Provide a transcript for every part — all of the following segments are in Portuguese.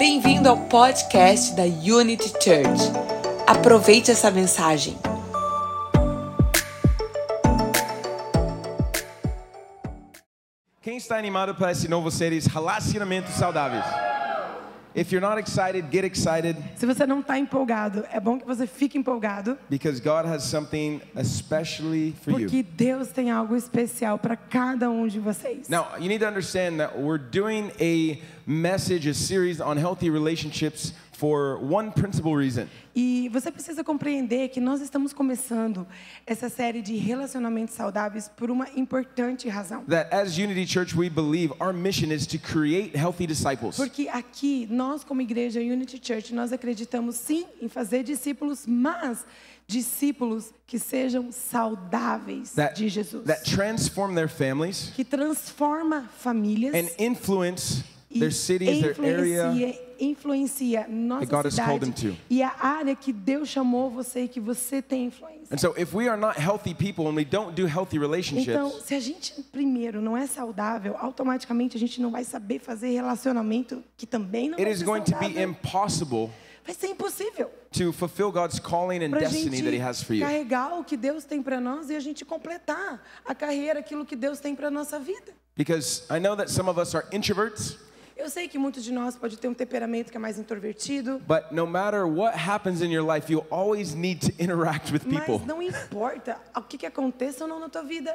Bem-vindo ao podcast da Unity Church. Aproveite essa mensagem. Quem está animado para esse novo série Relacionamentos Saudáveis? If you're not excited, get excited Se você não está empolgado, é bom que você fique empolgado, because God has something especially for porque you. Deus tem algo especial para cada um de vocês. Now, you need to understand that we're doing a message, a series on healthy relationships for one principal reason. E você precisa compreender que nós estamos começando essa série de relacionamentos saudáveis por uma importante razão. That as Unity Church, we believe our mission is to create healthy disciples. Porque aqui, nós como igreja Unity Church, nós acreditamos sim em fazer discípulos, mas discípulos que sejam saudáveis That, de Jesus. that transform their families que transforma famílias and influence e their cities, their area. Influencia, nossa cidade e a área que Deus chamou você e que você tem influência. And so, if we are not healthy people and we don't do healthy relationships, Então, se a gente primeiro não é saudável, automaticamente a gente não vai saber fazer relacionamento que também não it vai is ser going to be saudável. impossible Vai ser impossível to fulfill God's calling and destiny that He has for you. carregar o que Deus tem para nós e a gente completar a carreira, aquilo que Deus tem para nossa vida. Because I know that some of us are introverts, Eu sei que muitos de nós pode ter um temperamento que é mais introvertido, but no matter what happens in your life, you always need to interact with people. Mas não importa o que, que aconteça ou não na tua vida,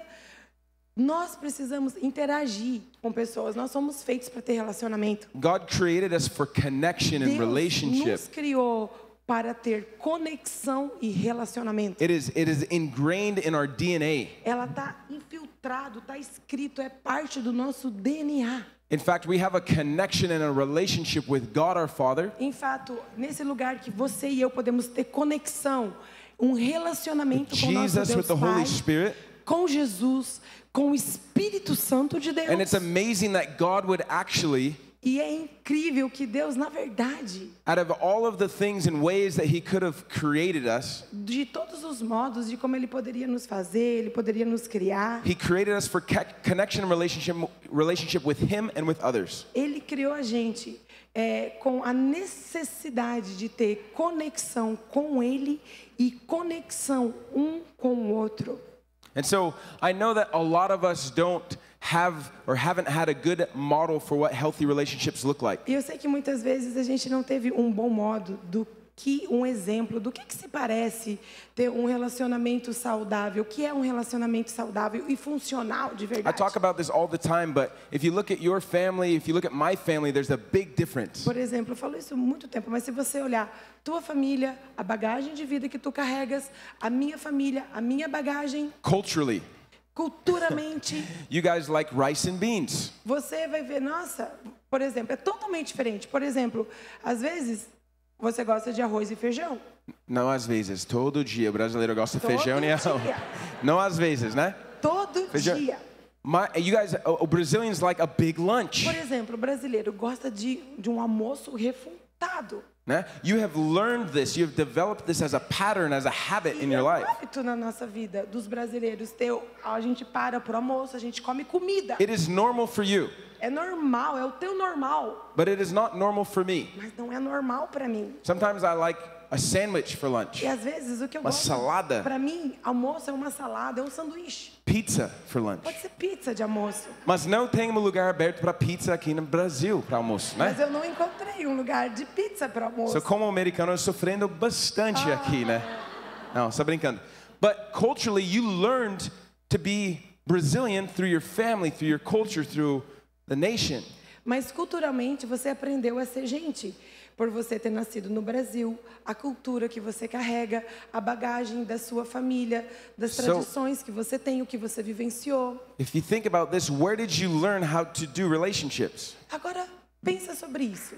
nós precisamos interagir com pessoas. Nós somos feitos para ter relacionamento. God created us for connection and Deus relationship. nos criou para ter conexão e relacionamento. It is, it is ingrained in our DNA. Ela está infiltrado, está escrito, é parte do nosso DNA. In fact, we have a connection and a relationship with God our Father, Em fato, nesse lugar que você e eu podemos ter conexão, um relacionamento com o nosso Jesus with Deus the Holy Pai, Spirit. com Jesus, com o Espírito Santo de Deus. And it's amazing that God would actually, E é incrível que Deus, na verdade, out of all of the things and ways that He could have created us, de todos os modos de como Ele poderia nos fazer, Ele poderia nos criar, He created us for connection and relationship, relationship with Him and with others. Ele criou a gente é, com a necessidade de ter conexão com Ele e conexão um com o outro. And so I know that a lot of us don't have or haven't had a good model for what healthy relationships look like. E eu sei que muitas vezes a gente não teve um bom modo do que um exemplo do que, que se parece ter um relacionamento saudável, o que é um relacionamento saudável e funcional de I verdade. talk about this all the time, but if you look at your family, if you look at my family, there's a big difference. Por exemplo, eu falo isso há muito tempo, mas se você olhar tua família, a bagagem de vida que tu carregas, a minha família, a minha bagagem, Culturally, culturalmente, you guys like rice and beans. você vai ver, nossa, por exemplo, é totalmente diferente. Por exemplo, às vezes você gosta de arroz e feijão. Não às vezes, todo dia o brasileiro gosta de feijão e arroz. dia. Não às vezes, né? Todo Feijão. dia. My, you guys, Brazilians like a big lunch, Por exemplo, o brasileiro gosta de, de um almoço refutado. Né? You have learned this, you have developed this as a pattern, as a habit in é your um life. hábito na nossa vida dos brasileiros ter, a gente para pro almoço, a gente come comida. It is normal for you, É normal, é o teu normal, but it is not normal for me. mas não é normal para mim. Sometimes I like a sandwich for lunch, E às vezes o que eu Uma gosto, salada. para mim, almoço é uma salada, é um sanduíche. pizza for lunch. Pode ser pizza de almoço, Mas não tem um lugar aberto para pizza aqui no Brasil para almoço, né? mas eu não encontrei um lugar de pizza para almoço. So, como americano, eu sofrendo bastante aqui, né? Não, só brincando. But culturally, you learned to be Brazilian through your family, through your culture, through the nation. Mas culturalmente você aprendeu a ser gente, por você ter nascido no Brasil, a cultura que você carrega, a bagagem da sua família, das tradições que você tem, o que você vivenciou. If you think about this, where did you learn how to do relationships? Agora pensa sobre isso.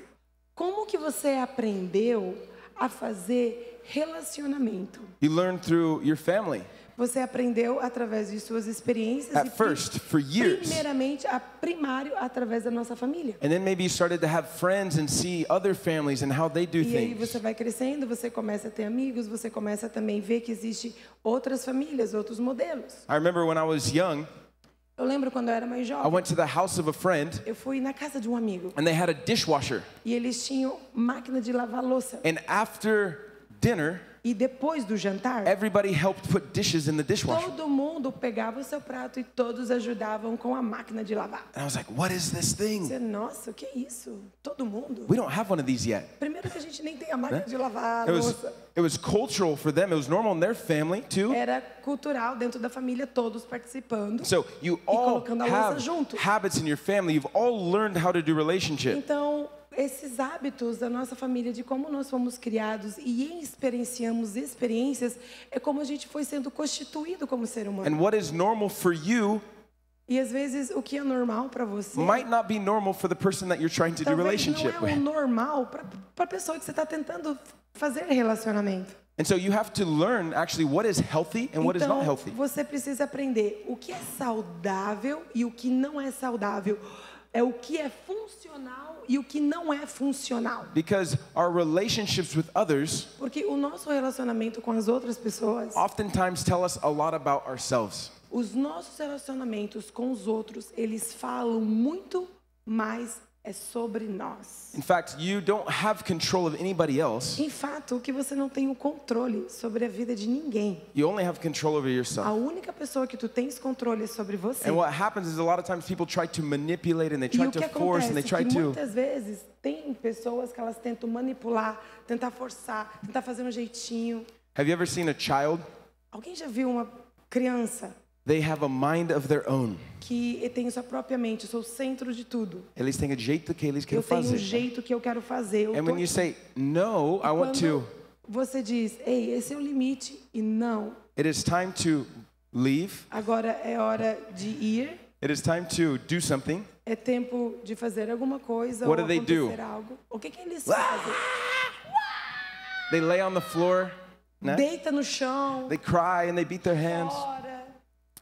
Como que você aprendeu a fazer relacionamento? You learned through your family. Você aprendeu através de suas experiências At e first, for years. primeiramente a primário através da nossa família. And then maybe you started to have friends and see other families and how they do E aí things. você vai crescendo, você começa a ter amigos, você começa também a ver que existe outras famílias, outros modelos. I remember when I was young, Eu lembro quando eu era mais I jovem, went to the house of a friend eu fui na casa de um amigo and they had a dishwasher. e eles tinham máquina de lavar louça. And after dinner, E depois do jantar, everybody helped put dishes in the dishwasher. todo mundo pegava o seu prato e todos ajudavam com a máquina de lavar. And I was like, what is this thing? Você, nossa, o que é isso? Todo mundo? We don't have one of these yet. Primeiro que a gente nem tem a máquina de lavar It was, it was cultural for them. It was normal in their family too. Era cultural dentro da família, todos participando. So you all colocando a have junto. habits in your family. You've all learned how to do relationship. Então, esses hábitos da nossa família, de como nós fomos criados e experienciamos experiências, é como a gente foi sendo constituído como ser humano. And what is normal for you E às vezes o que é normal para você might not be normal for the person that you're trying to do relationship não é with. normal para a pessoa que você está tentando fazer relacionamento. And so you have to learn actually what is healthy and what is então, not healthy. você precisa aprender o que é saudável e o que não é saudável. É o que é funcional e o que não é funcional. Because our relationships with others Porque o nosso relacionamento com as outras pessoas, oftentimes tell us a lot about ourselves. os nossos relacionamentos com os outros, eles falam muito mais é sobre nós. In fact, you don't have control of anybody else. Em fato, o que você não tem o controle sobre a vida de ninguém. You only have control over A yourself. única pessoa que tu tens controle é sobre você. And what happens is a lot of times people try to manipulate and they try to force and they try que to muitas vezes tem pessoas que elas tentam manipular, tentar forçar, tentar fazer um jeitinho. Have you ever seen a child? Alguém já viu uma criança They have a mind of their own. que tem sua própria mente, eu sou o centro de tudo. Eles têm o jeito que eles Eu querem tenho um fazer. jeito que eu quero fazer. Eu And when you say, no, I want to, você diz, ei, esse é o limite e não, it is time to leave. agora é hora de ir, It is time to do something. é tempo de fazer alguma coisa What ou do they do? algo. O que, que eles fazem? They lay on the floor, né? Deita no chão, They cry and they beat their hands. chora.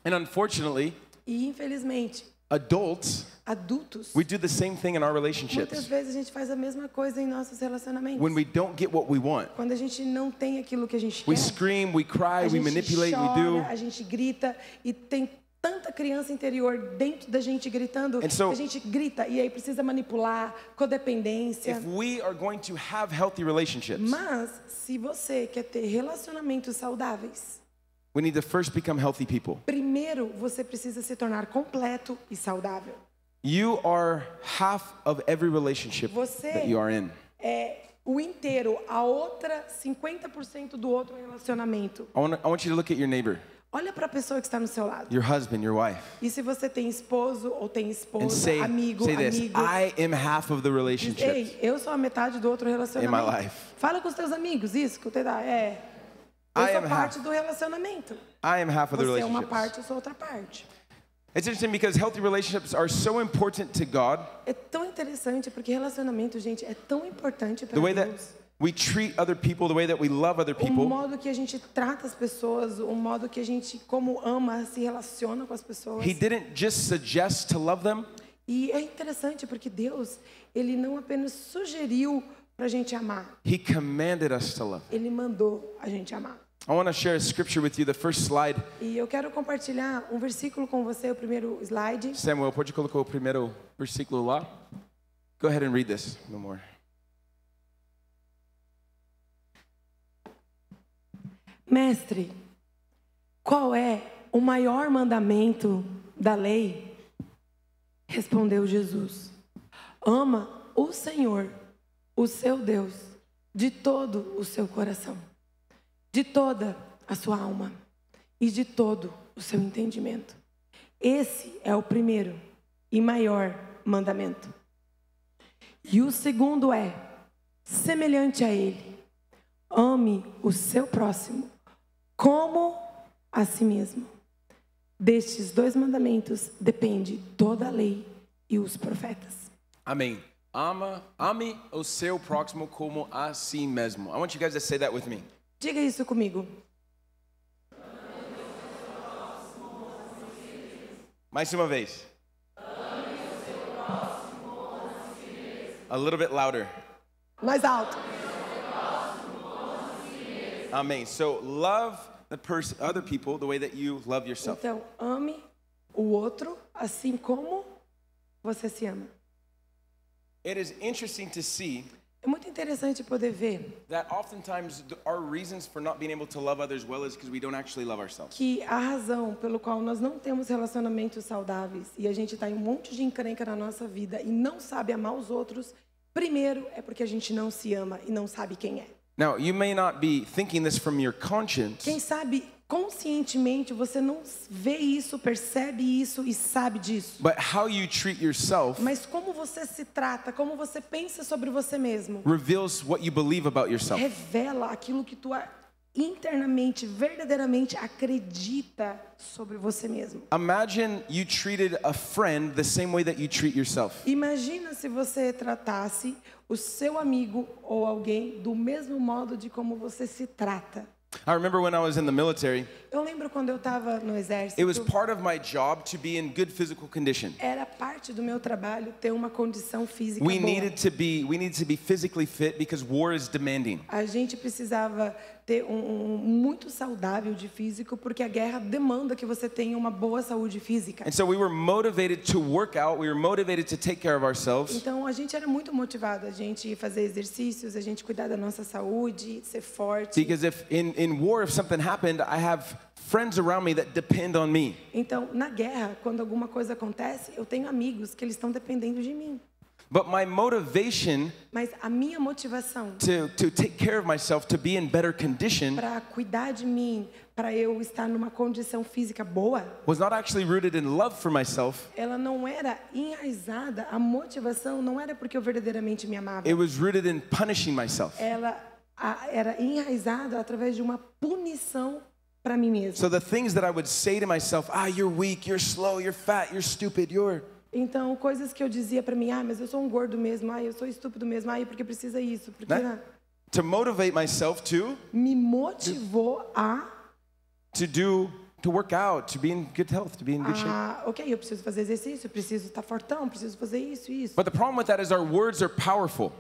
And unfortunately, E infelizmente, adults, adultos, we do the same thing in our muitas relationships. vezes a gente faz a mesma coisa em nossos relacionamentos. When we don't get what we want, Quando a gente não tem aquilo que a gente we quer, scream, we a cry, we manipulate, we chora, do. a gente grita e tem tanta criança interior dentro da gente gritando, And so- a gente grita e aí precisa manipular, codependência. If we are going to have healthy relationships, Mas se você quer ter relacionamentos saudáveis, we need to first become healthy people. primeiro você precisa se tornar completo e saudável. You are half of every relationship Você that you are in. é o inteiro, a outra 50% do outro relacionamento. I want, I want you to look at your neighbor, Olha para a pessoa que está no seu lado. your husband, your wife, E se você tem esposo ou tem esposa, say, amigo, say this amigo, I am half of the relationship. ei, eu sou a metade do outro relacionamento. life. Fala com os teus amigos, isso que eu te dá. É. Eu I sou am parte half. do relacionamento. I am half of the Você é uma parte, eu sou outra parte. It's interesting because healthy relationships are so important to God. É tão interessante porque relacionamento, gente, é tão importante para The way that Deus. we treat other people, the way that we love other O people, modo que a gente trata as pessoas, o modo que a gente, como ama, se relaciona com as pessoas. He didn't just suggest to love them, E é interessante porque Deus, ele não apenas sugeriu para a gente amar, He commanded us to love. ele mandou a gente amar. I want to share a scripture with you. The first slide, E eu quero compartilhar um versículo com você, o primeiro slide. Samuel, pode colocar o primeiro versículo lá? Go ahead and read this no more. Mestre, qual é o maior mandamento da lei? Respondeu Jesus: Ama o Senhor, o seu Deus, de todo o seu coração, de toda a sua alma e de todo o seu entendimento. Esse é o primeiro e maior mandamento. E o segundo é semelhante a ele: ame o seu próximo como a si mesmo. Destes dois mandamentos depende toda a lei e os profetas. Amém. Ama, ame o seu próximo como a si mesmo. I want you guys to say that with me. Diga isso comigo. Mais uma vez. A little bit louder. Mais alto. Amen. So love the person, other people, the way that you love yourself. Então, ame o outro assim como você se ama. It is interesting to see interessante poder ver that oftentimes th- our reasons for not being able to love others well is because we don't actually love ourselves. que a razão pelo qual nós não temos relacionamentos saudáveis e a gente está em um monte de encrenca na nossa vida e não sabe amar os outros, primeiro é porque a gente não se ama e não sabe quem é. Now, you may not be thinking this from your conscience, Quem sabe conscientemente você não vê isso, percebe isso e sabe disso. but how you treat yourself Mas como você se trata, como você pensa sobre você mesmo, reveals what you believe about yourself. revela aquilo que tu internamente, verdadeiramente acredita sobre você mesmo. Imagine you treated a friend the same way that you treat yourself. Imagina se você tratasse o seu amigo ou alguém do mesmo modo de como você se trata. I remember when I was in the military, Eu lembro quando eu estava no exército. it was part of my job to be in good physical condition. Era parte do meu trabalho ter uma condição física We boa. needed to be we needed to be physically fit because war is demanding. A gente precisava ter um, um muito saudável de físico porque a guerra demanda que você tenha uma boa saúde física. And so we were motivated to work out, we were motivated to take care of ourselves. Então a gente era muito motivado a gente fazer exercícios, a gente cuidar da nossa saúde, ser forte. Because if in, in war if something happened, I have friends around me that depend on me. Então, na guerra, quando alguma coisa acontece, eu tenho amigos que eles estão dependendo de mim. But my motivation Mas a minha motivação to, to take care of myself, to be in better condition, para cuidar de mim, para eu estar numa condição física boa, was not actually rooted in love for myself. ela não era enraizada, a motivação não era porque eu verdadeiramente me amava. It was rooted in punishing myself. Ela a- era enraizada através de uma punição para mim mesma. So the things that I would say to myself, ah, you're weak, you're slow, you're fat, you're stupid, you're. Então, coisas que eu dizia para mim, ah, mas eu sou um gordo mesmo, ah, eu sou estúpido mesmo, ah, porque precisa isso, porque Né? ah, To motivate myself to, me motivou a to do, to work out, to be in good health, to be in good shape. Ah, ok, eu preciso fazer exercício, preciso estar fortão, preciso fazer isso e isso. But the problem with that is our words are powerful.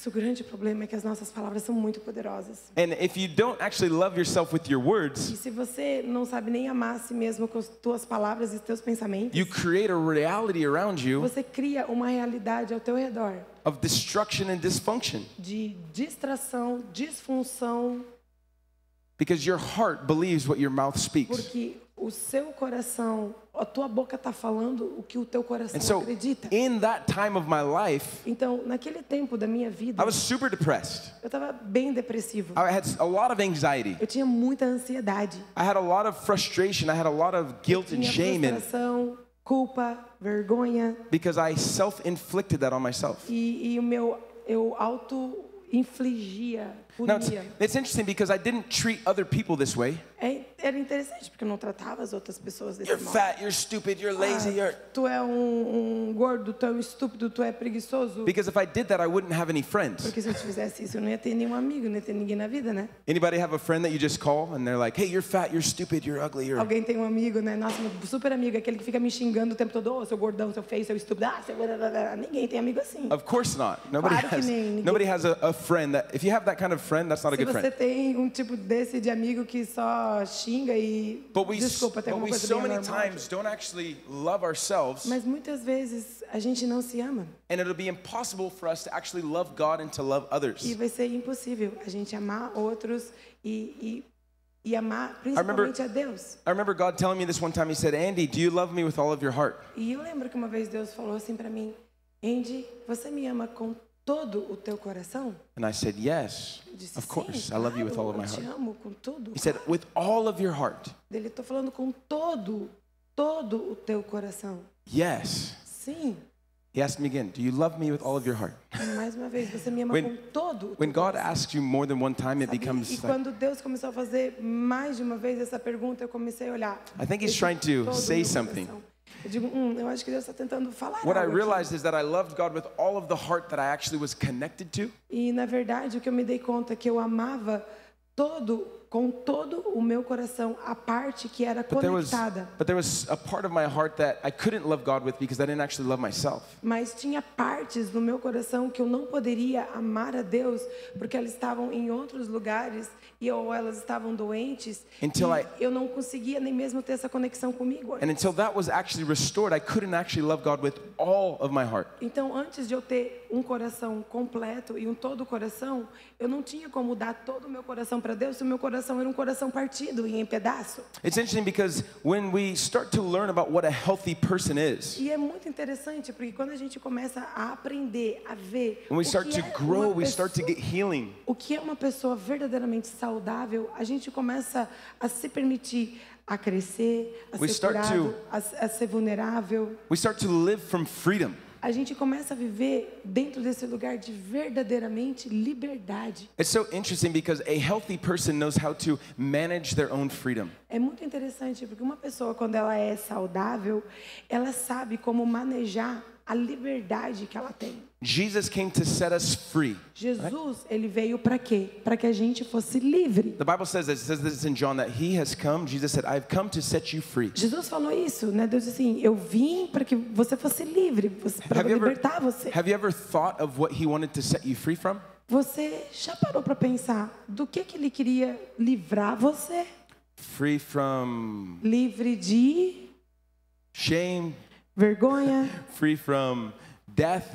Mas o grande problema é que as nossas palavras são muito poderosas. And if you don't actually love yourself with your words, E se você não sabe nem amar a si mesmo com as tuas palavras e os teus pensamentos, you create a reality around you você cria uma realidade ao teu redor of destruction and dysfunction de distração, disfunção, because your heart believes what your mouth speaks. porque o seu coração, a tua boca está falando o que o teu coração so, acredita. in that time of my life, Então, naquele tempo da minha vida, I was super depressed. eu estava bem depressivo. I had a lot of anxiety. Eu tinha muita ansiedade. I had a lot of frustration. I had a lot of guilt and Tinha shame frustração, culpa, vergonha because I self-inflicted that on myself. e, e o meu eu auto infligia, Now it's, it's interesting because I didn't treat other people this way. É, era interessante porque eu não tratava as outras pessoas desse You're modo. fat, you're stupid, you're lazy, you're Ah, tu é um, um gordo, tu é um estúpido, tu é preguiçoso. because if I did that I wouldn't have any friends. Porque se eu fizesse isso, eu não ia ter nenhum amigo, não ia ter ninguém na vida, né? Anybody have a friend that you just call and they're like, "Hey, you're fat, you're stupid, you're ugly, you're Alguém tem um amigo, né? Nossa, meu super amigo, aquele que fica me xingando o tempo todo, ô, seu gordão, seu feio, seu estúpido, ah, seu... Ninguém tem amigo assim. Of course not. Nobody Claro has nobody has a, a friend that if you have that kind of friend, that's not a Se good você friend. tem um tipo desse de amigo que só xinga e But we desculpa, tem but alguma we coisa so bem many anormal. times don't actually love ourselves Mas muitas vezes a gente não se ama. and it'll be impossible for us to actually love God and to love others. E vai ser impossível a gente amar outros e, e, e amar remember- principalmente a Deus. I remember God telling me this one time. He said, "Andy, do you love me with all of your heart?" E eu lembro que uma vez Deus falou assim para mim: Andy, você me ama com todo o teu coração? And I said, "Yes, Eu disse, of course. Sim, I love you with all of my eu te heart." amo com tudo. He said, "With all of your heart." Ele tô falando com todo, todo o teu coração. Yes. Sim. He asked me again, "Do you love me with all of your heart?" Mais uma vez, você me ama When- com todo When God asks you more than one time, it Sabe? becomes E quando Deus começou a fazer mais de uma vez essa pergunta, eu comecei a olhar. I think he's trying to todo say something. coração. Eu digo, hum, eu acho que Deus está tentando falar What I realized is that I loved God with all of the heart that I actually was connected to. E na verdade, o que eu me dei conta é que eu amava todo com todo o meu coração a parte que era But there was, conectada. but there was a part of my heart that I couldn't love God with because I didn't actually love myself. Mas tinha partes no meu coração que eu não poderia amar a Deus porque elas estavam em outros lugares e ou elas estavam doentes Until e I- eu não conseguia nem mesmo ter essa conexão comigo. And until that was actually restored, I couldn't actually love God with all of my heart. Então, antes de eu ter um coração completo e um todo coração, eu não tinha como dar todo o meu coração para Deus se o meu coração era um coração partido e em pedaço. It's interesting because when we start to learn about what a healthy person is, E é muito interessante porque quando a gente começa a aprender, a ver when we o start que to é grow, uma we start to pessoa- get healing. O que é uma pessoa verdadeiramente saudável, a gente começa a se permitir a crescer, a We ser curado, to- a, a ser vulnerável. We start to live from freedom. A gente começa a viver dentro desse lugar de verdadeiramente liberdade. It's so interesting because a healthy person knows how to manage their own freedom. É muito interessante porque uma pessoa quando ela é saudável, ela sabe como manejar a liberdade que ela tem. Jesus came to set us free. Jesus, ele veio para quê? Para que a gente fosse livre. The Bible says this, it says this in John that he has come, Jesus said, I've come to set you free. Jesus falou isso, né? Deus disse assim: Eu vim para que você fosse livre, para Have you, ever, libertar você. have you ever thought of what he wanted to set you free from? Você já parou para pensar do que que ele queria livrar você? Free from Livre de shame, vergonha, free from death,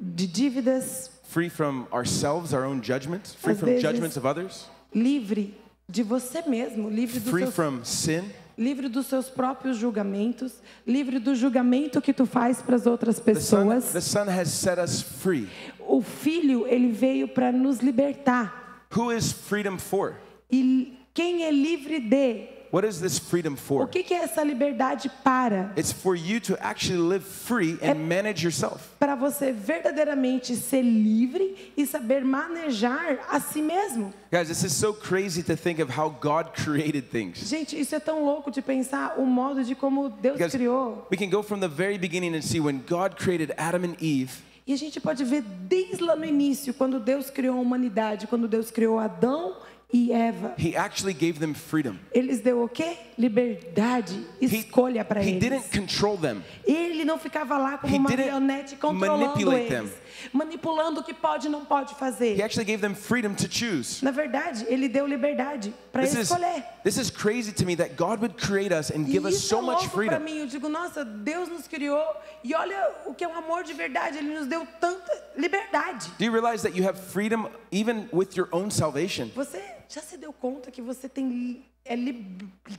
de dívidas, free from ourselves, our own judgments, free from judgments of others, livre de você mesmo, livre dos free seus from sin, livre dos seus próprios julgamentos, livre do julgamento que tu faz para as outras The Son, pessoas. the Son has set us free. O Filho, ele veio para nos libertar. Who is freedom for? E quem é livre de? What is this freedom O for? que que é essa liberdade para? It's for you to actually live free and manage yourself. Para você verdadeiramente ser livre e saber manejar a si mesmo. Guys, this is so crazy to think of how God created things. Gente, isso é tão louco de pensar o modo de como Deus Because criou. we can go from the very beginning and see when God created Adam and Eve, E a gente pode ver desde lá no início, quando Deus criou a humanidade, quando Deus criou Adão e Eva. He actually gave them freedom. Eles deu o quê? Liberdade, He, escolha para he eles. didn't control them. Ele não ficava lá como He marionete controlando eles, manipulando o que pode e não pode He fazer. actually gave them freedom to choose. Na verdade, ele deu liberdade para is, escolher. this is crazy to me that God would create us and give us isso so é much louco para freedom. mim. Eu digo, nossa, Deus nos criou e olha o que é um amor de verdade. Ele nos deu tanta liberdade. Do you realize that you have freedom even with your own salvation? Você já se deu conta que você tem, é,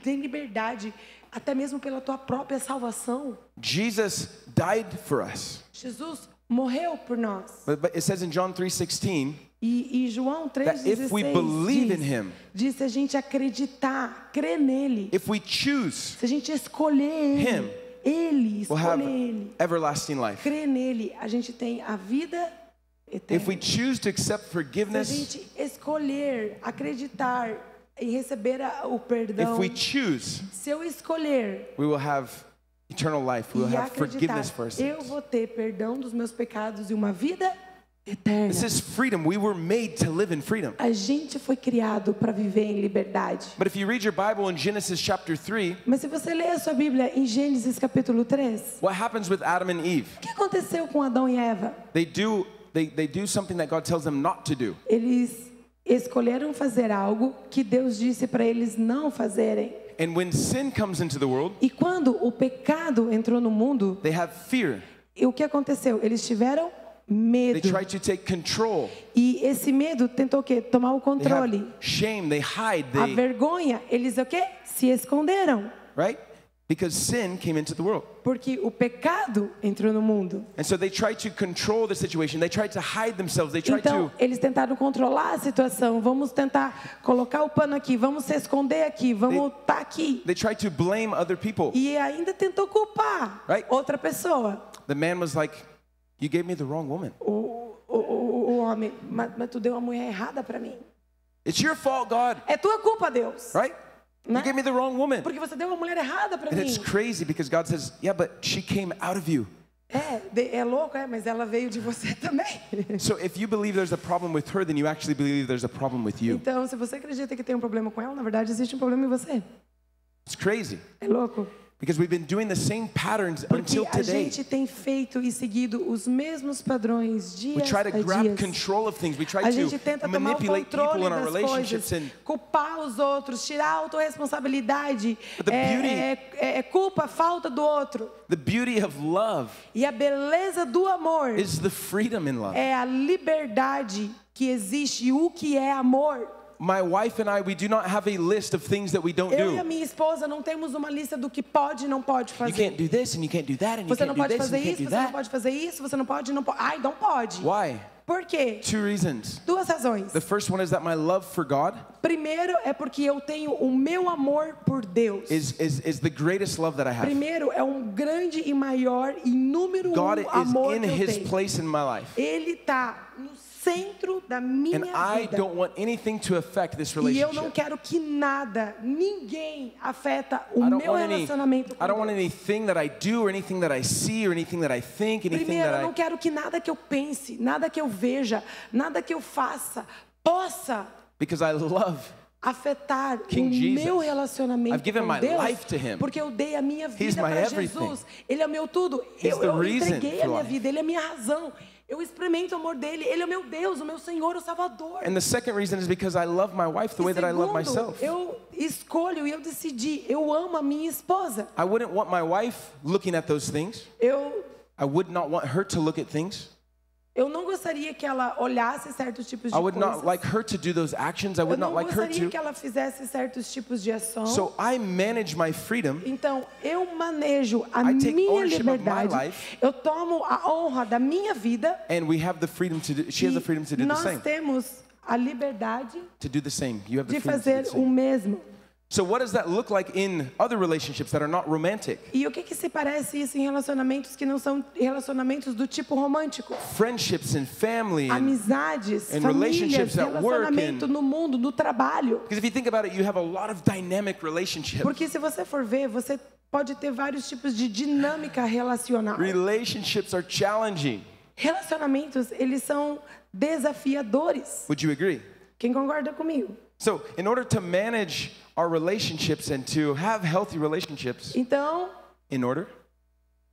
tem liberdade até mesmo pela tua própria salvação? Jesus died for us. Jesus morreu por nós. But, but it says in John 3:16, E, e João That if we 3,16 believe in diz, se a gente acreditar, crer nele, if we choose, se a gente escolher Him, ele, we'll escolher ele, everlasting life. crer nele, a gente tem a vida eterna. If we choose to accept Se a forgiveness, gente escolher, acreditar e receber o perdão, if we choose, se eu escolher we will have eternal life. We will e have forgiveness for our eu sins. vou ter perdão dos meus pecados e uma vida eterna. This is freedom. We were made to live in freedom. A gente foi criado para viver em liberdade. But if you read your Bible in Genesis chapter 3, Mas se você ler a sua Bíblia em Gênesis capítulo 3, what happens with Adam and Eve? o que aconteceu com Adão e Eva? They do they, they do something that God tells them not to do. Eles escolheram fazer algo que Deus disse para eles não fazerem. And when sin comes into the world, E quando o pecado entrou no mundo, they have fear. e o que aconteceu? Eles tiveram They medo. try to take control. E esse medo tentou o quê? Tomar o They controle. have shame. They hide. A They vergonha, eles o quê? Se esconderam. right? Because sin came into the world. Porque o pecado entrou no mundo. And so they try to control the situation. They try to hide themselves. They try Então, to eles tentaram controlar a situação. Vamos tentar colocar o pano aqui, vamos se esconder aqui, vamos estar aqui. they try to blame other people. E ainda tentou culpar Right. outra pessoa. The man was like, "You gave me the wrong woman. O, o, o, o homem, mas, mas tu deu uma mulher errada para mim. It's your fault, God." É tua culpa, Deus. Right? You Né? gave me the wrong woman. Porque você deu uma mulher errada para And mim. it's crazy because God says, "Yeah, but she came out of you." É, é louco, é, mas ela veio de você também. So if you believe there's a problem with her, then you actually believe there's a problem with you. Então, se você acredita que tem um problema com ela, na verdade existe um problema em você. It's crazy É louco. Because we've been doing the same patterns Porque until a today. gente tem feito e seguido os mesmos padrões dia We try to a grab dias. control of things. We try A gente to tenta tomar o manipulate people controle in our das relationships coisas, and culpar os outros, tirar a autorresponsabilidade. É, beauty- é, é- é culpa, falta do outro. the beauty of love E a beleza do amor is the freedom in love. é a liberdade que existe. O que é amor? My wife and I, we do not have a list of things that we don't Eu e a do. minha esposa não temos uma lista do que pode e não pode You fazer. can't do this and you can't do that and you Você can't não do this and you can't do você não that. pode fazer isso, você não pode, não pode. Ai, não pode. Why? Por quê? Two reasons. Duas razões. The first one is that my love for God Primeiro é porque eu tenho o meu amor por Deus. is, is, is the greatest love that I have. Primeiro é um grande e maior e número God um is amor in que eu his tenho. place in my life. Ele está no centro da minha And I vida. don't want anything to affect this E eu não relationship. quero que nada, ninguém afeta o I don't meu want any relacionamento com I don't want Deus. anything that I do or anything that I see or anything that I think, anything Primeiro, that eu não I quero que nada que eu pense, nada que eu veja, nada que eu faça possa because I love afetar King o Jesus. meu relacionamento I've given com my Deus, life to him. porque eu dei a minha vida my para everything. Jesus. Ele é meu tudo. Eu, the eu reason entreguei a for minha life. vida. Ele é minha razão. Eu experimento o amor dele. Ele é meu Deus, o meu Senhor, o Salvador. And the second reason is because I love my wife the way E that I love segundo, myself. Eu escolho e eu decidi. Eu amo a minha esposa. I wouldn't want my wife looking at those things. Eu I would not want her to look at things. Eu não gostaria que ela olhasse certos tipos de I would coisas. not like her to do those actions. I eu would não not like her gostaria to. que ela fizesse certos tipos de ação. So I manage my freedom Então, eu manejo a I take minha ownership of my liberdade. life. Eu tomo a honra da minha vida. and we have the freedom to do, she has e the freedom to do the nós same. temos a liberdade To do the same. You have the de freedom to do fazer the o same. mesmo. So what does that look like in other relationships that are not romantic? E o que que se parece isso em relacionamentos que não são relacionamentos do tipo romântico? Friendships and family and Amizades, and famílias, relationships at work relacionamento no mundo, no trabalho. because if you think about it, you have a lot of dynamic relationships. Porque se você for ver, você pode ter vários tipos de dinâmica relacional. Relationships are challenging. Relacionamentos, eles são desafiadores. Would you agree? Quem concorda comigo? So, in order to manage our relationships and to have healthy relationships, Então, in order,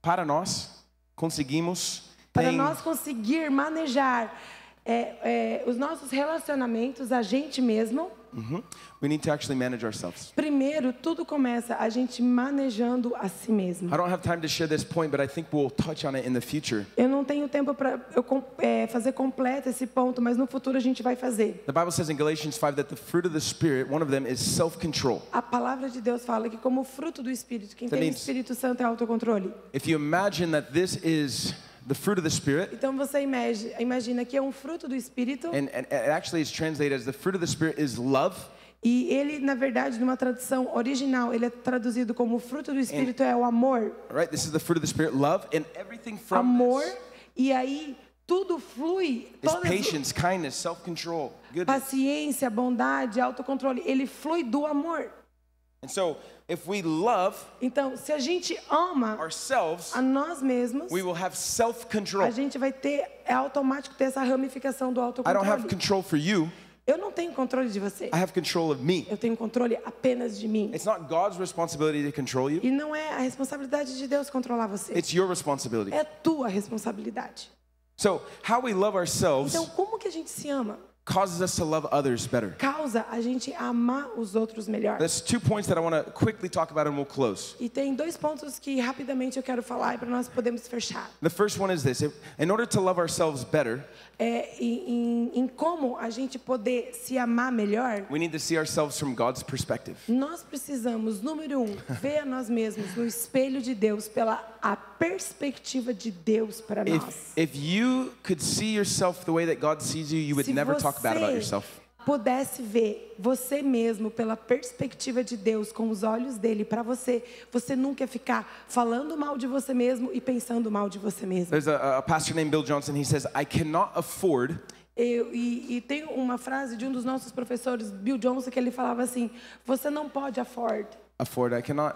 para nós conseguimos para nós conseguir manejar é, é, os nossos relacionamentos, a gente mesmo, We need to actually manage ourselves. primeiro tudo começa a gente manejando a si mesmo. I don't have time to share this point, but I think we'll touch on it in the future. Eu não tenho tempo para é, fazer completo esse ponto, mas no futuro a gente vai fazer. The Bible says in Galatians 5 that the fruit of the Spirit, one of them is self control. A palavra de Deus fala que como fruto do Espírito, quem That tem o Espírito Santo é autocontrole. If you imagine that this is the fruit of the Spirit, Então você imagina, que é um fruto do Espírito and, and it actually is translated as the fruit of the Spirit is love, e ele, na verdade, numa tradução original, ele é traduzido como fruto do Espírito é o amor. right? This is the fruit of the Spirit, love, and everything from amor this e aí tudo flui, is todas patience, kindness, self control, goodness. paciência, bondade, autocontrole, ele flui do amor. And so, if we love Então, se a gente ama ourselves, a nós mesmos, we will have a gente vai ter é automático ter essa ramificação do I don't have autocontrole. control for you, Eu não tenho controle de você. I have control of me. Eu tenho controle apenas de mim. It's not God's responsibility to control you, E não é a responsabilidade de Deus controlar você. it's your responsibility. É tua responsabilidade. So, how we love ourselves Então, como que a gente se ama? Causes us to love others better. Causa a gente amar os outros melhor. There's two points that I want to quickly talk about and we'll close. E tem dois pontos que rapidamente eu quero falar para nós podermos fechar. The first one is this in order to love ourselves better, É, em- em como a gente poder se amar melhor, we need to see ourselves from God's perspective. nós precisamos, número um, ver a nós mesmos no espelho de Deus pela a perspectiva de Deus para nós. If, if you could see yourself the way that God sees you, you would Se never talk bad about você yourself. pudesse ver você mesmo pela perspectiva de Deus, com os olhos dele para você, você nunca ia ficar falando mal de você mesmo e pensando mal de você mesmo. There's a, a pastor named Bill Johnson. He says, I cannot afford Eu, e, e tem uma frase de um dos nossos professores, Bill Johnson, que ele falava assim: Você não pode afford. afford. I cannot.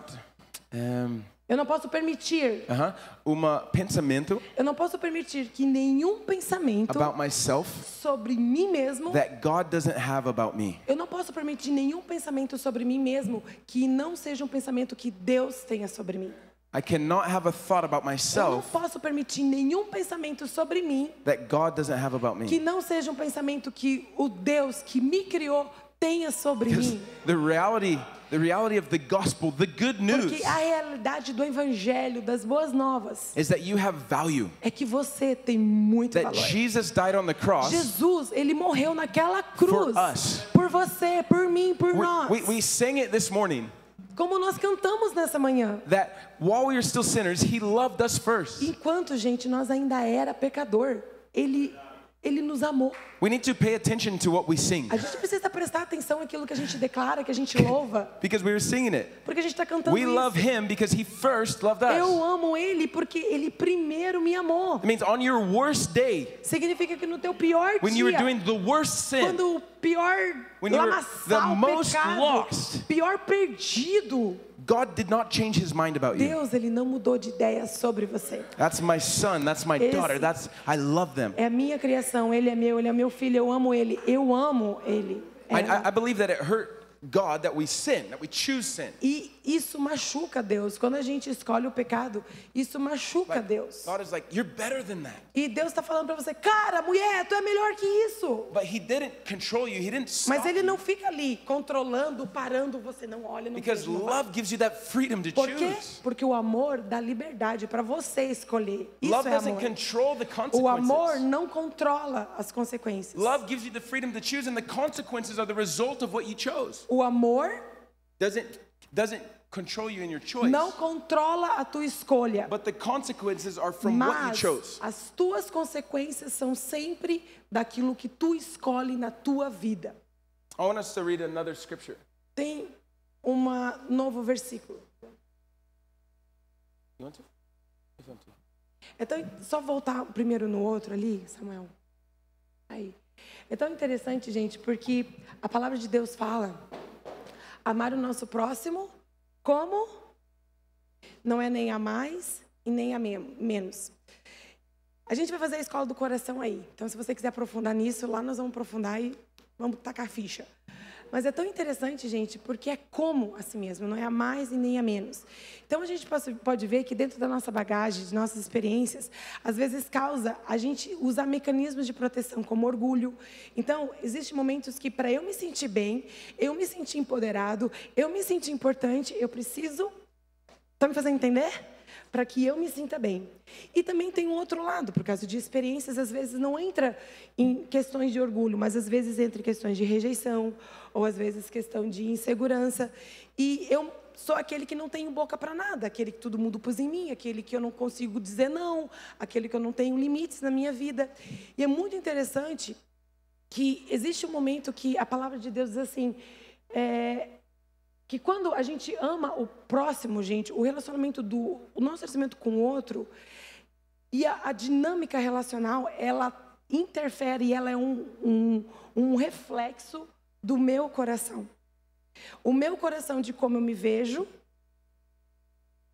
Um, Eu não posso permitir, uh-huh, uma pensamento eu não posso permitir que nenhum pensamento about myself sobre mim mesmo, that God doesn't have about me. eu não posso permitir nenhum pensamento sobre mim mesmo que não seja um pensamento que Deus tenha sobre mim. I cannot have a thought about Eu não myself posso permitir nenhum pensamento sobre mim that God doesn't have about que me. não seja um pensamento que o Deus que me criou tenha sobre Because mim. the reality, the reality of the gospel, the good news Porque a realidade do evangelho, das boas novas, is that you have value. é que você tem muito That valor. Jesus died on the cross. Jesus, ele morreu naquela cruz us. por você, por mim, por We, nós. we, we sang it this morning Como nós cantamos nessa manhã. that while we were still sinners, He loved us first. Enquanto, gente, nós ainda era pecador, ele ele nos amou. We need to pay attention to what we sing A gente precisa prestar atenção naquilo que a gente declara, que a gente louva, because we were singing it. porque a gente está cantando We isso. love Him because He first loved Eu us. amo ele porque ele primeiro me amou. It means on your worst day, Significa que no teu pior when you were dia, doing the worst sin, quando o pior When you were lamaçal, the most pecado, lost. pior perdido, God did not change His mind about you. Deus ele não mudou de ideia sobre você. That's my son. That's my Esse- daughter. That's I love them. É a minha criação, ele é meu, ele é meu filho, eu amo ele, eu amo ele. I, Ela. I, I believe that it hurt God that we sin, that we choose sin. E isso machuca Deus. Quando a gente escolhe o pecado, isso machuca Deus. God is like, you're better than that. E Deus está falando para você, cara, mulher, tu é melhor que isso. But He didn't control you. He didn't Mas stop ele you. não fica ali controlando, parando você, não olha, não Because não love gives you that freedom to Por quê? choose. Porque o amor dá liberdade para você escolher. Isso Love é doesn't amor. control the O amor consequences. não controla as consequências. Love gives you the freedom to choose, and the consequences are the result of what you chose. O amor Doesn't doesn't control you in your choice. não controla a tua escolha. But the consequences are from what you Mas chose. as tuas consequências são sempre daquilo que tu escolhe na tua vida. I want us to read another scripture. Tem um novo versículo. You want to? If you want to. Então, só voltar primeiro no outro ali, Samuel. Aí. É tão interessante, gente, porque a palavra de Deus fala: amar o nosso próximo como não é nem a mais e nem a men- menos. A gente vai fazer a escola do coração aí. Então, se você quiser aprofundar nisso, lá nós vamos aprofundar e vamos tacar ficha. Mas é tão interessante, gente, porque é como a si mesmo, não é a mais e nem a menos. Então a gente pode- ver que dentro da nossa bagagem, de nossas experiências, às vezes causa a gente usar mecanismos de proteção, como orgulho. Então, existem momentos que para eu me sentir bem, eu me sentir empoderado, eu me sentir importante, eu preciso Tá me fazendo entender? Para que eu me sinta bem. E também tem um outro lado, por causa de experiências, às vezes não entra em questões de orgulho, mas às vezes entra em questões de rejeição, ou às vezes questão de insegurança. E eu sou aquele que não tenho boca para nada, aquele que todo mundo pôs em mim, aquele que eu não consigo dizer não, aquele que eu não tenho limites na minha vida. E é muito interessante que existe um momento que a palavra de Deus diz assim. é, que quando a gente ama o próximo, gente, o relacionamento do o nosso relacionamento com o outro e a, a dinâmica relacional, ela interfere e ela é um, um, um reflexo do meu coração. O meu coração de como eu me vejo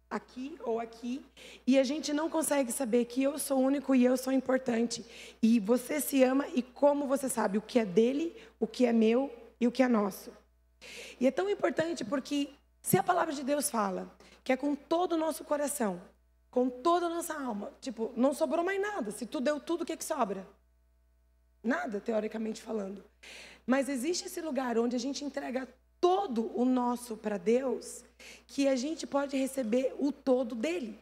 aqui ou aqui, e a gente não consegue saber que eu sou único e eu sou importante. E você se ama e como você sabe o que é dele, o que é meu e o que é nosso. E é tão importante porque se a palavra de Deus fala que é com todo o nosso coração, com toda a nossa alma, tipo, não sobrou mais nada. Se tu deu tudo, o que, que sobra? Nada, teoricamente falando. Mas existe esse lugar onde a gente entrega todo o nosso para Deus, que a gente pode receber o todo dele.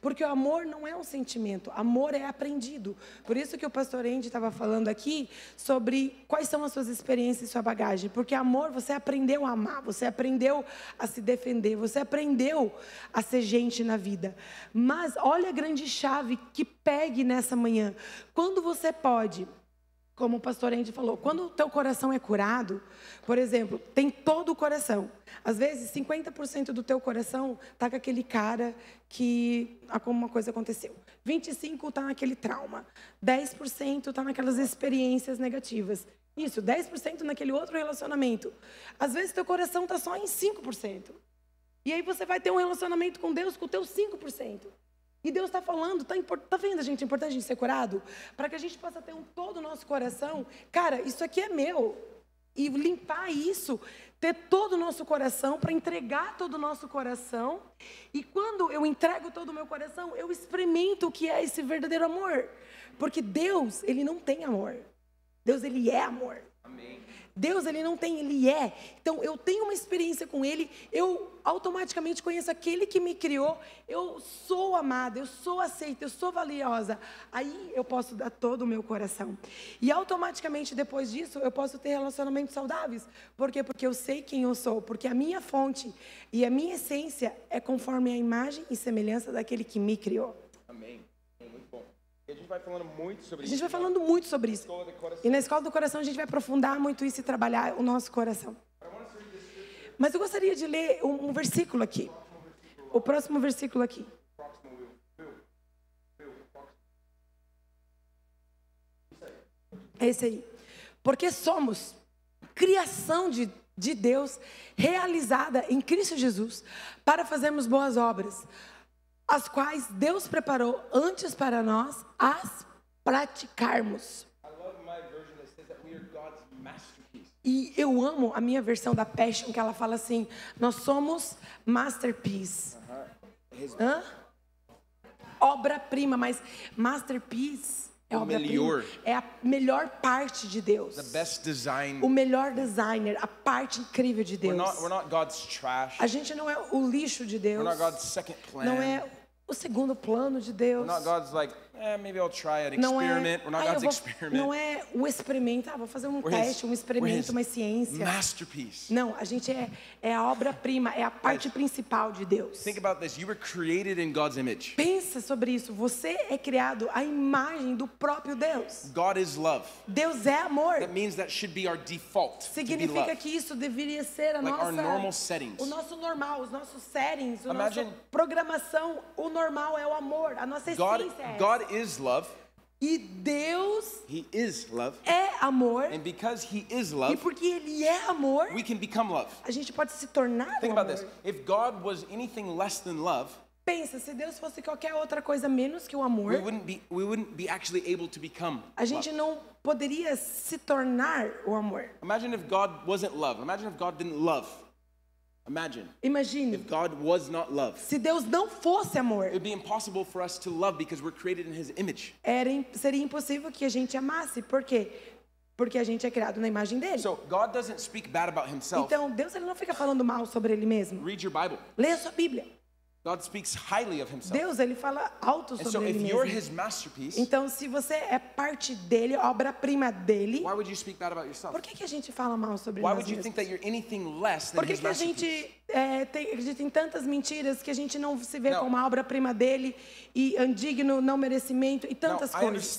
Porque o amor não é um sentimento, amor é aprendido. Por isso que o pastor Andy estava falando aqui sobre quais são as suas experiências e sua bagagem. Porque amor, você aprendeu a amar, você aprendeu a se defender, você aprendeu a ser gente na vida. Mas olha a grande chave que pegue nessa manhã. Quando você pode como o pastor Andy falou, quando o teu coração é curado, por exemplo, tem todo o coração. Às vezes, 50% do teu coração está com aquele cara que alguma coisa aconteceu. 25% está naquele trauma. 10% está naquelas experiências negativas. Isso, 10% naquele outro relacionamento. Às vezes, teu coração está só em 5%. E aí você vai ter um relacionamento com Deus com o teu 5%. E Deus está falando, tá, impor- tá vendo, gente, é importante a gente ser curado? Para que a gente possa ter um todo o nosso coração. Cara, isso aqui é meu. E limpar isso, ter todo o nosso coração, para entregar todo o nosso coração. E quando eu entrego todo o meu coração, eu experimento o que é esse verdadeiro amor. Porque Deus, ele não tem amor. Deus, ele é amor. Deus, ele não tem, ele é. Então, eu tenho uma experiência com ele, eu automaticamente conheço aquele que me criou, eu sou amada, eu sou aceita, eu sou valiosa. Aí eu posso dar todo o meu coração. E automaticamente depois disso, eu posso ter relacionamentos saudáveis. Por quê? Porque eu sei quem eu sou, porque a minha fonte e a minha essência é conforme a imagem e semelhança daquele que me criou. Amém. A gente vai falando muito sobre A gente vai falando muito sobre isso. E na escola do coração a gente vai aprofundar muito isso e trabalhar o nosso coração. Mas eu gostaria de ler um, um versículo aqui. O próximo versículo aqui. É esse aí. Porque somos criação de, de Deus realizada em Cristo Jesus para fazermos boas obras, as quais Deus preparou antes para nós as praticarmos. E eu amo a minha versão da Passion, que ela fala assim: nós somos masterpiece. Hã? Obra-prima, mas masterpiece é O melhor. É a melhor parte de Deus. O melhor designer, a parte incrível de We're Deus. not, we're not God's trash. A gente não é o lixo de Deus. We're not. Não é o segundo plano de Deus. Not God's like, eh, maybe I'll try it, Não experiment. é, We're not "Ai, eu God's vou- experiment. não é o experimento, ah, vou fazer um We're his- teste, um we're his experimento, uma ciência. Masterpiece. Não, a gente é, é a obra-prima, é a parte principal de Deus. Think about this. You were created in God's image. Pensa sobre isso. Você é criado à imagem do próprio Deus. God is love. Deus é amor. That means that should be our default to be Significa love. que isso deveria ser a Like our nossa, normal settings. o nosso normal, os nossos settings, a Imagine- nossa programação. O normal é o amor, a nossa God, essência é essa. God is love. E Deus He is love. é amor. And because He is E love, porque Ele é amor, we can become love. a gente pode se tornar Think um about amor. this. If God was anything less than love, Pensa, se Deus fosse qualquer outra coisa menos que o we amor, wouldn't be we wouldn't be actually able to become. a gente love. não poderia se tornar o amor. Imagine if God wasn't love. Imagine if God didn't love. Imagine Imagine, if God was not love. se Deus não fosse amor, It would be impossible for us to love because we're created in His image. era, seria impossível que a gente amasse. Por quê? Porque a gente é criado na imagem dele. So God doesn't speak bad about Himself. Então, Deus ele não fica falando mal sobre ele mesmo. Read your Bible. Leia a sua Bíblia. Deus ele fala alto so sobre if ele you're mesmo. His masterpiece, Então, se você é parte dele, obra-prima dele, why would you speak bad about yourself? por que, que a gente fala mal sobre Why nós would you mesmos? think that you're anything less than Por que, que a gente é, tem, acredita em tantas mentiras que a gente não se vê Não. como a obra-prima dele e indigno, não merecimento e Now, tantas I coisas?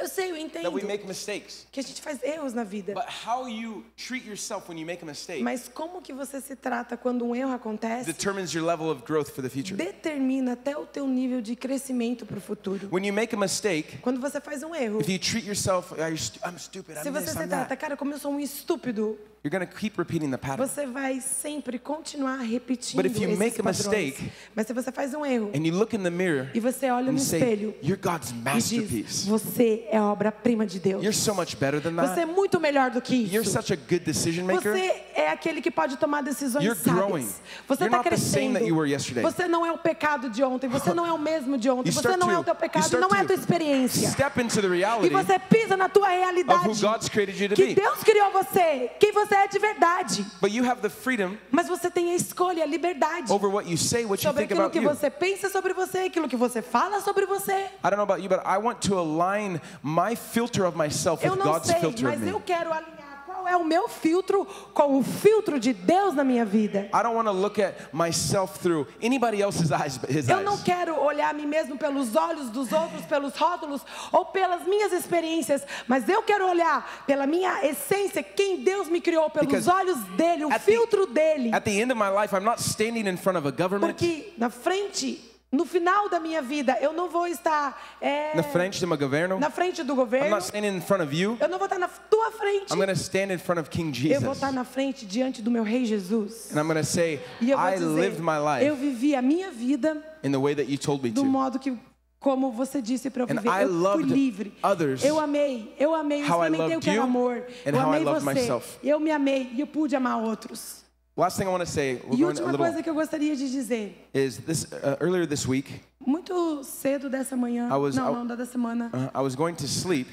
Eu sei, eu that entendo we make mistakes, que a gente faz erros na vida. but how you treat yourself when you make a mistake Mas como que você se trata quando um erro acontece determines your level of growth for the future. determina até o teu nível de crescimento para o futuro. When you make a mistake, Quando você faz um erro, if you treat yourself, "Ah, you're stu- I'm stupid, se I'm você this, se trata, cara, como eu sou um estúpido, you're gonna keep repeating the pattern. você vai sempre continuar repetindo But if you esses make a padrões. mistake, Mas se você faz um erro And you look in the mirror e você olha no say, espelho You're God's e diz, masterpiece. você é a obra-prima de Deus. You're so much better than Você é that. muito melhor do que You're isso. such a good decision maker. Você é aquele que pode tomar decisões You're growing. sábias. Você You're está not the same crescendo. that you were yesterday. Você não é o pecado de ontem. Você não é o mesmo de ontem. Você não é to- o teu pecado. Não é a to tua experiência. Step into the E reality você pisa na tua of realidade. who God's created you to Que be. Deus criou você. Quem você é de verdade. But you have the freedom Mas você tem a escolha, a liberdade. over what you say, what you Sobre think aquilo about que você pensa sobre você, aquilo que você fala sobre você. I don't know about you, but I want to align my filter of myself Eu with não sei, mas eu quero alinhar qual é o meu filtro com o filtro de Deus na minha vida. I don't want to look at myself through anybody else's eyes but His Eu não eyes. quero olhar a mim mesmo pelos olhos dos outros, pelos rótulos ou pelas minhas experiências, mas eu quero olhar pela minha essência, quem Deus me criou, pelos Because olhos dele, o at the- filtro dele. At the end of my life, I'm not standing in front of a government. Porque na frente no final da minha vida, eu não vou estar é, na frente de um governo. na frente do I'm governo. not standing in front of you. Eu não vou estar na tua frente. I'm going to stand in front of King Eu vou Jesus. estar na frente diante do meu Rei Jesus. And I'm going to say, E eu vou I dizer, lived my eu life vivi a minha vida in the way that you told me do to. modo que como você disse para eu viver. Eu fui livre. others Eu amei, eu amei, eu experimentei o que era amor. Eu amei você. myself. Eu me amei e eu pude amar outros. Last thing I want to say, we're E going a última little, coisa que eu gostaria de dizer, is this uh, earlier this week, muito cedo dessa manhã, I was- não, I- não, da semana, uh, I was going to sleep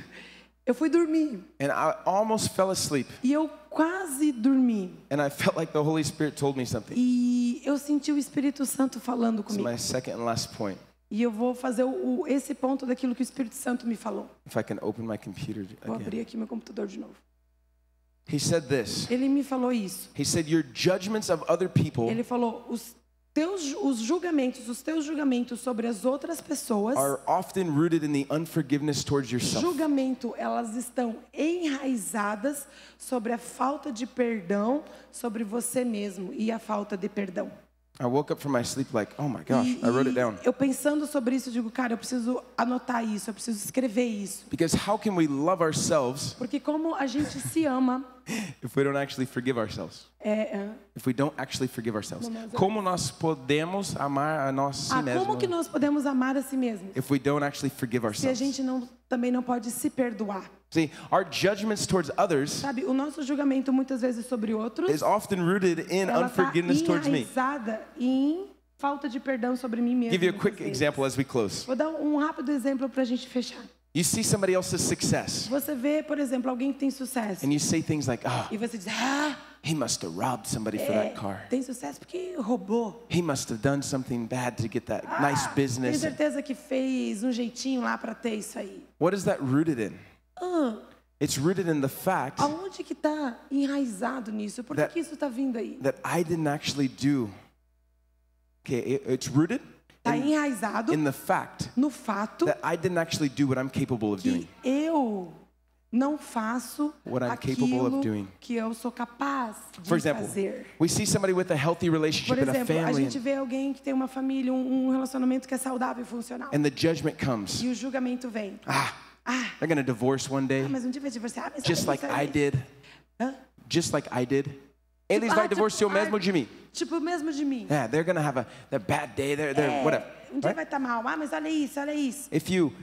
eu fui dormir and I almost fell asleep. e eu quase dormi. And I felt like the Holy Spirit told me something. E eu senti o Espírito Santo falando comigo. my second and last point. E eu vou fazer o, esse ponto daquilo que o Espírito Santo me falou. If I can open my computer Vou again. abrir aqui meu computador de novo. He said this. Ele me falou isso. He said, Your judgments of other people Ele falou: os teus os julgamentos, os teus julgamentos sobre as outras pessoas, are often rooted in the unforgiveness towards yourself. julgamento, elas estão enraizadas sobre a falta de perdão sobre você mesmo e a falta de perdão. I woke up from my sleep like, oh my gosh, E- I wrote it down. eu pensando sobre isso, digo, cara, eu preciso anotar isso, eu preciso escrever isso. Because how can we love ourselves Porque como a gente se ama, if we don't actually forgive ourselves? é, é, If we don't actually forgive ourselves? Como nós podemos amar a nós si ah, mesmo como que nós podemos amar a si mesmo? if we don't actually forgive Se a ourselves? gente não, também não pode se perdoar. See, our judgments towards others Sabe, o nosso julgamento muitas vezes sobre outros, is often rooted in ela está unforgiveness towards me. enraizada em falta de perdão sobre mim mesmo. Give you a muitas quick vezes. example as we close. Vou dar um rápido exemplo para a gente fechar. You see somebody else's success Você vê, por exemplo, alguém que tem sucesso and you say things like, ah, e você diz, ah, he must have robbed somebody for é, that car. tem sucesso porque roubou. He must have done something bad to get that nice Ah, Tenho business. certeza que fez um jeitinho lá para ter isso aí. What is that rooted in? Ah, It's rooted in the fact aonde que está enraizado nisso? Por que, That- que isso está vindo aí? that I didn't actually do. Okay, it- it's rooted Está in, enraizado in the fact no fato that I didn't actually do what I'm capable of doing. eu não faço What I'm capable of doing. que eu sou capaz de For example, fazer. we see somebody with a healthy Por relationship in a exemplo, a family, gente vê alguém que tem uma família, um, um relacionamento que é saudável e funcional. and the judgment comes. E o julgamento vem. Ah, Ah, they're gonna divorce one ah, day, mas um dia vai divorciar. Mas just like I did. Hã? Just like I did. Eles ah, vai tipo, divorciar o ah, mesmo de mim. Tipo, mesmo de mim. Yeah, they're gonna have a, a bad day. They're, they're É, whatever. um dia right? vai estar mal. Ah, mas olha isso, olha isso. If you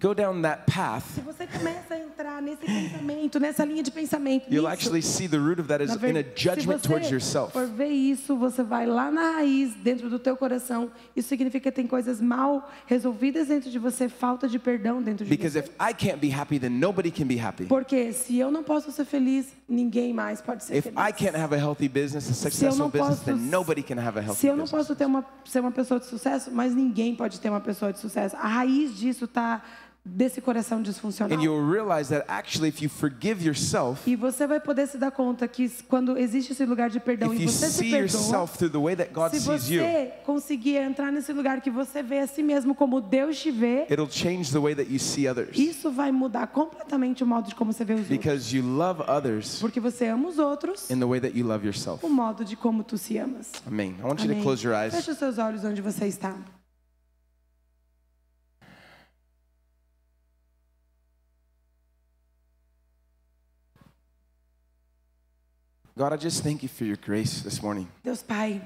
go down that path, Se você começa a entrar nesse pensamento, nessa linha de pensamento, you'll nisso, actually see the root of that is ver- in a judgment se towards você yourself. for ver isso, você vai lá na raiz, dentro do teu coração. Isso significa que tem coisas mal resolvidas dentro de você, falta de perdão dentro de Because você. if I can't be happy, then nobody can be happy. Porque se eu não posso ser feliz, ninguém mais pode ser If feliz. I can't have a healthy business, a successful business, posso, then nobody can have a healthy se eu não business. posso ter uma, ser uma pessoa de sucesso, mas ninguém pode ter uma pessoa de sucesso. A raiz disso está desse coração disfuncional. And you'll realize that actually, if you forgive yourself, E você vai poder se dar conta que quando existe esse lugar de perdão e you você se perdoa, se sees you, você conseguir entrar nesse lugar que você vê a si mesmo como Deus te vê, it'll change the way that you see others. isso vai mudar completamente o modo de como você vê os outros. Because you love others Porque você ama os outros, in the way that you love yourself. o modo de como tu se amas. Amen. I want you to Amém. close your eyes. Feche os seus olhos onde você está. God, I just thank you for your grace this morning. Deus Pai,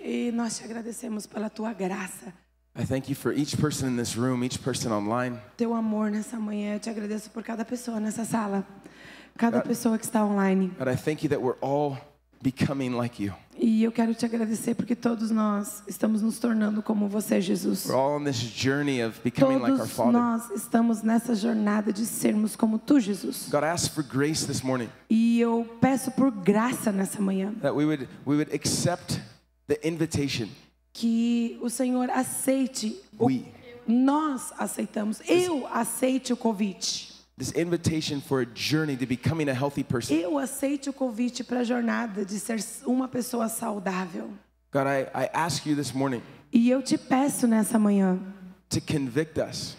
e nós te agradecemos pela tua graça, I thank you for each person in this room, each person online. teu amor nessa manhã. Eu te agradeço por cada pessoa nessa sala, cada God- pessoa que está online. God, I thank you that we're all becoming like you. E eu quero te agradecer porque todos nós estamos nos tornando como você, Jesus. We're all on this journey of becoming like our Todos Father. nós estamos nessa jornada de sermos como tu, Jesus. God, I ask for grace this morning E eu peço por graça nessa manhã that we would we would accept the invitation. que o Senhor aceite, o, We nós aceitamos, eu aceite o convite. This invitation for a journey to becoming a healthy person. Eu aceite o convite para a jornada de ser uma pessoa saudável. God, I, I ask you this morning E eu te peço nessa manhã, to convict us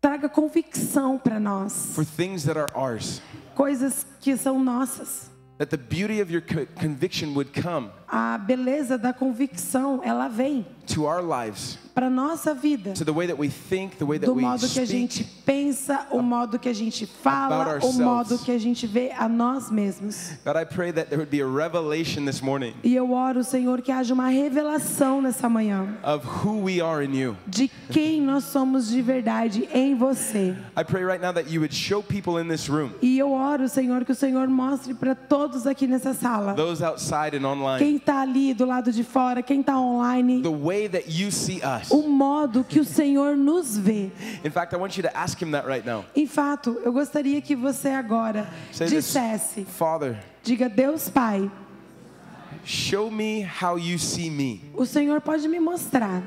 traga convicção para nós, for things that are ours. coisas que são nossas. That the beauty of your co- conviction would come A beleza da convicção, ela vem to our lives, para nossa vida. to the way that we think, the way that Do we modo que a gente pensa, o modo que a gente fala, o modo que a gente vê a nós mesmos. God, I pray that there would be a revelation this morning E eu oro, Senhor, que haja uma revelação nessa manhã of who we are in you. de quem nós somos de verdade em você. I pray right now that you would show people in this room, E eu oro, Senhor, que o Senhor mostre para todos aqui nessa sala. those outside and online, Quem está ali do lado de fora, quem está online, the way that you see us. o modo que o Senhor nos vê. In fact, I want you to ask him that right now. Em fato, eu gostaria que você agora Say this, dissesse, Father, diga Deus Pai, show me how you see me. o Senhor pode me mostrar.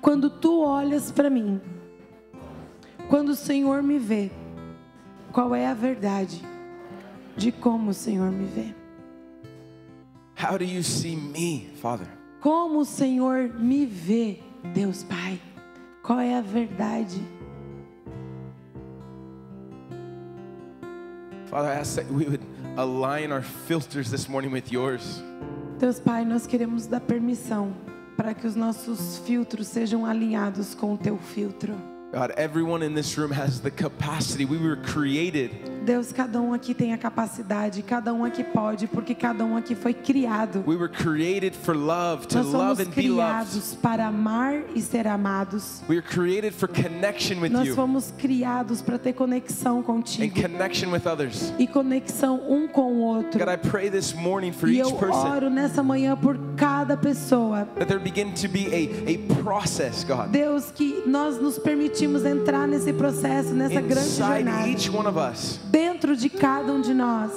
Quando tu olhas para mim, quando o Senhor me vê, qual é a verdade de como o Senhor me vê? How do you see me, Father? Como o Senhor me vê, Deus Pai? Qual é a verdade? Father, I ask that we would align our filters this morning with yours. Deus Pai, nós queremos dar permissão para que os nossos filtros sejam alinhados com o teu filtro. God, everyone in this room has the capacity. We were created Deus, cada um aqui tem a capacidade, cada um aqui pode, porque cada um aqui foi criado. We were created for love, to Nós somos love and be loved. criados para amar e ser amados. We were created for connection with Nós you fomos criados para ter conexão and contigo connection with others. e conexão um com o outro. God, I pray this morning for E each eu oro nessa manhã por cada pessoa. that there begin to be a, a process, God, Deus, que nós nos permitimos entrar nesse processo, nessa grande inside jornada, each one of us dentro de cada um de nós,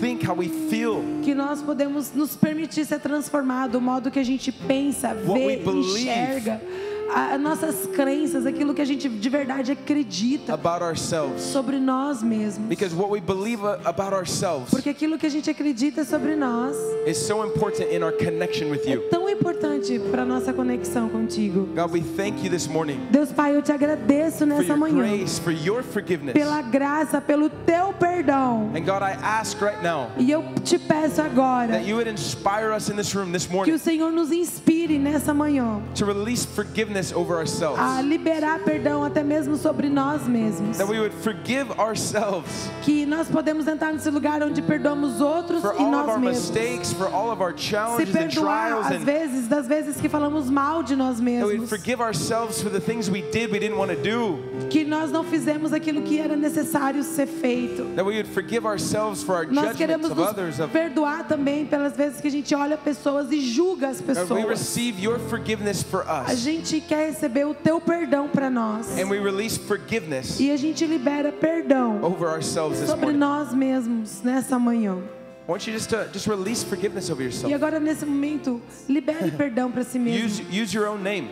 think, how we feel, que nós podemos nos permitir ser transformado, o modo que a gente pensa, vê, believe. enxerga, a- as nossas crenças, aquilo que a gente de verdade acredita about ourselves. sobre nós mesmos. Because what we believe a- about ourselves Porque aquilo que a gente acredita sobre nós is so important in our connection with é tão importante para nossa conexão contigo. God, we thank you this morning Deus Pai, eu te agradeço nessa manhã. grace, pela graça, pelo teu perdão. And God, I ask right now E eu te peço agora that you would inspire us in this room this que morning o Senhor nos inspire nessa manhã to release forgiveness over a ourselves. liberar perdão até mesmo sobre nós mesmos. That we would forgive ourselves Que nós podemos entrar nesse lugar onde perdoamos outros for e all of nós our mesmos. mistakes, for all of our Se challenges and perdoar trials, às and vezes, das vezes que falamos mal de nós that we'd mesmos. forgive ourselves for the things we did we didn't want to do. Que nós não fizemos aquilo que era necessário ser feito. That we would forgive ourselves for our Nós judgments queremos of others, of perdoar também pelas vezes que a gente olha pessoas e julga as that we pessoas. receive your forgiveness for A gente quer receber o teu perdão para nós. And we release forgiveness E a gente libera perdão sobre nós mesmos nessa manhã. I want you just to just release forgiveness over E yourself. agora nesse momento, libere perdão para si mesmo. Use use your own name.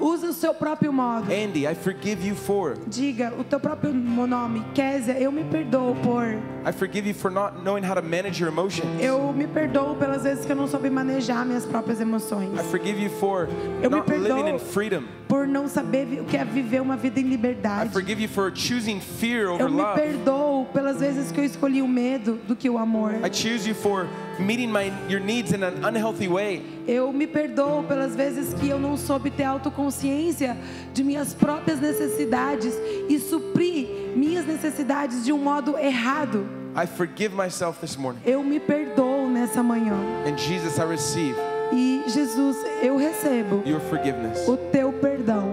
Usa o seu próprio modo. Andy, I forgive you for. Diga o teu próprio nome. Késia, eu me perdoo por. I forgive you for not knowing how to manage your emotions. Eu me perdoo pelas vezes que eu não soube manejar minhas próprias emoções. I forgive you for Eu me not living in freedom. por não saber o que é viver uma vida em I liberdade. forgive you for choosing fear over Eu me love. perdoo pelas vezes que eu escolhi o medo do que o amor. I choose you for meeting my your needs in an unhealthy way. Eu me perdoo pelas vezes que eu não soube ter autoconsciência de minhas próprias necessidades e suprir minhas necessidades de um modo errado. I forgive myself this morning. Eu me perdoo nessa manhã. And Jesus, I receive E Jesus, eu recebo your forgiveness. o teu perdão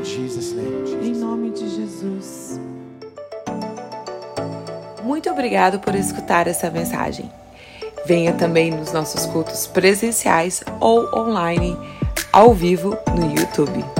In Jesus' name. em Jesus. nome de Jesus. Muito obrigado por escutar essa mensagem. Venha também nos nossos cultos presenciais ou online, ao vivo no YouTube.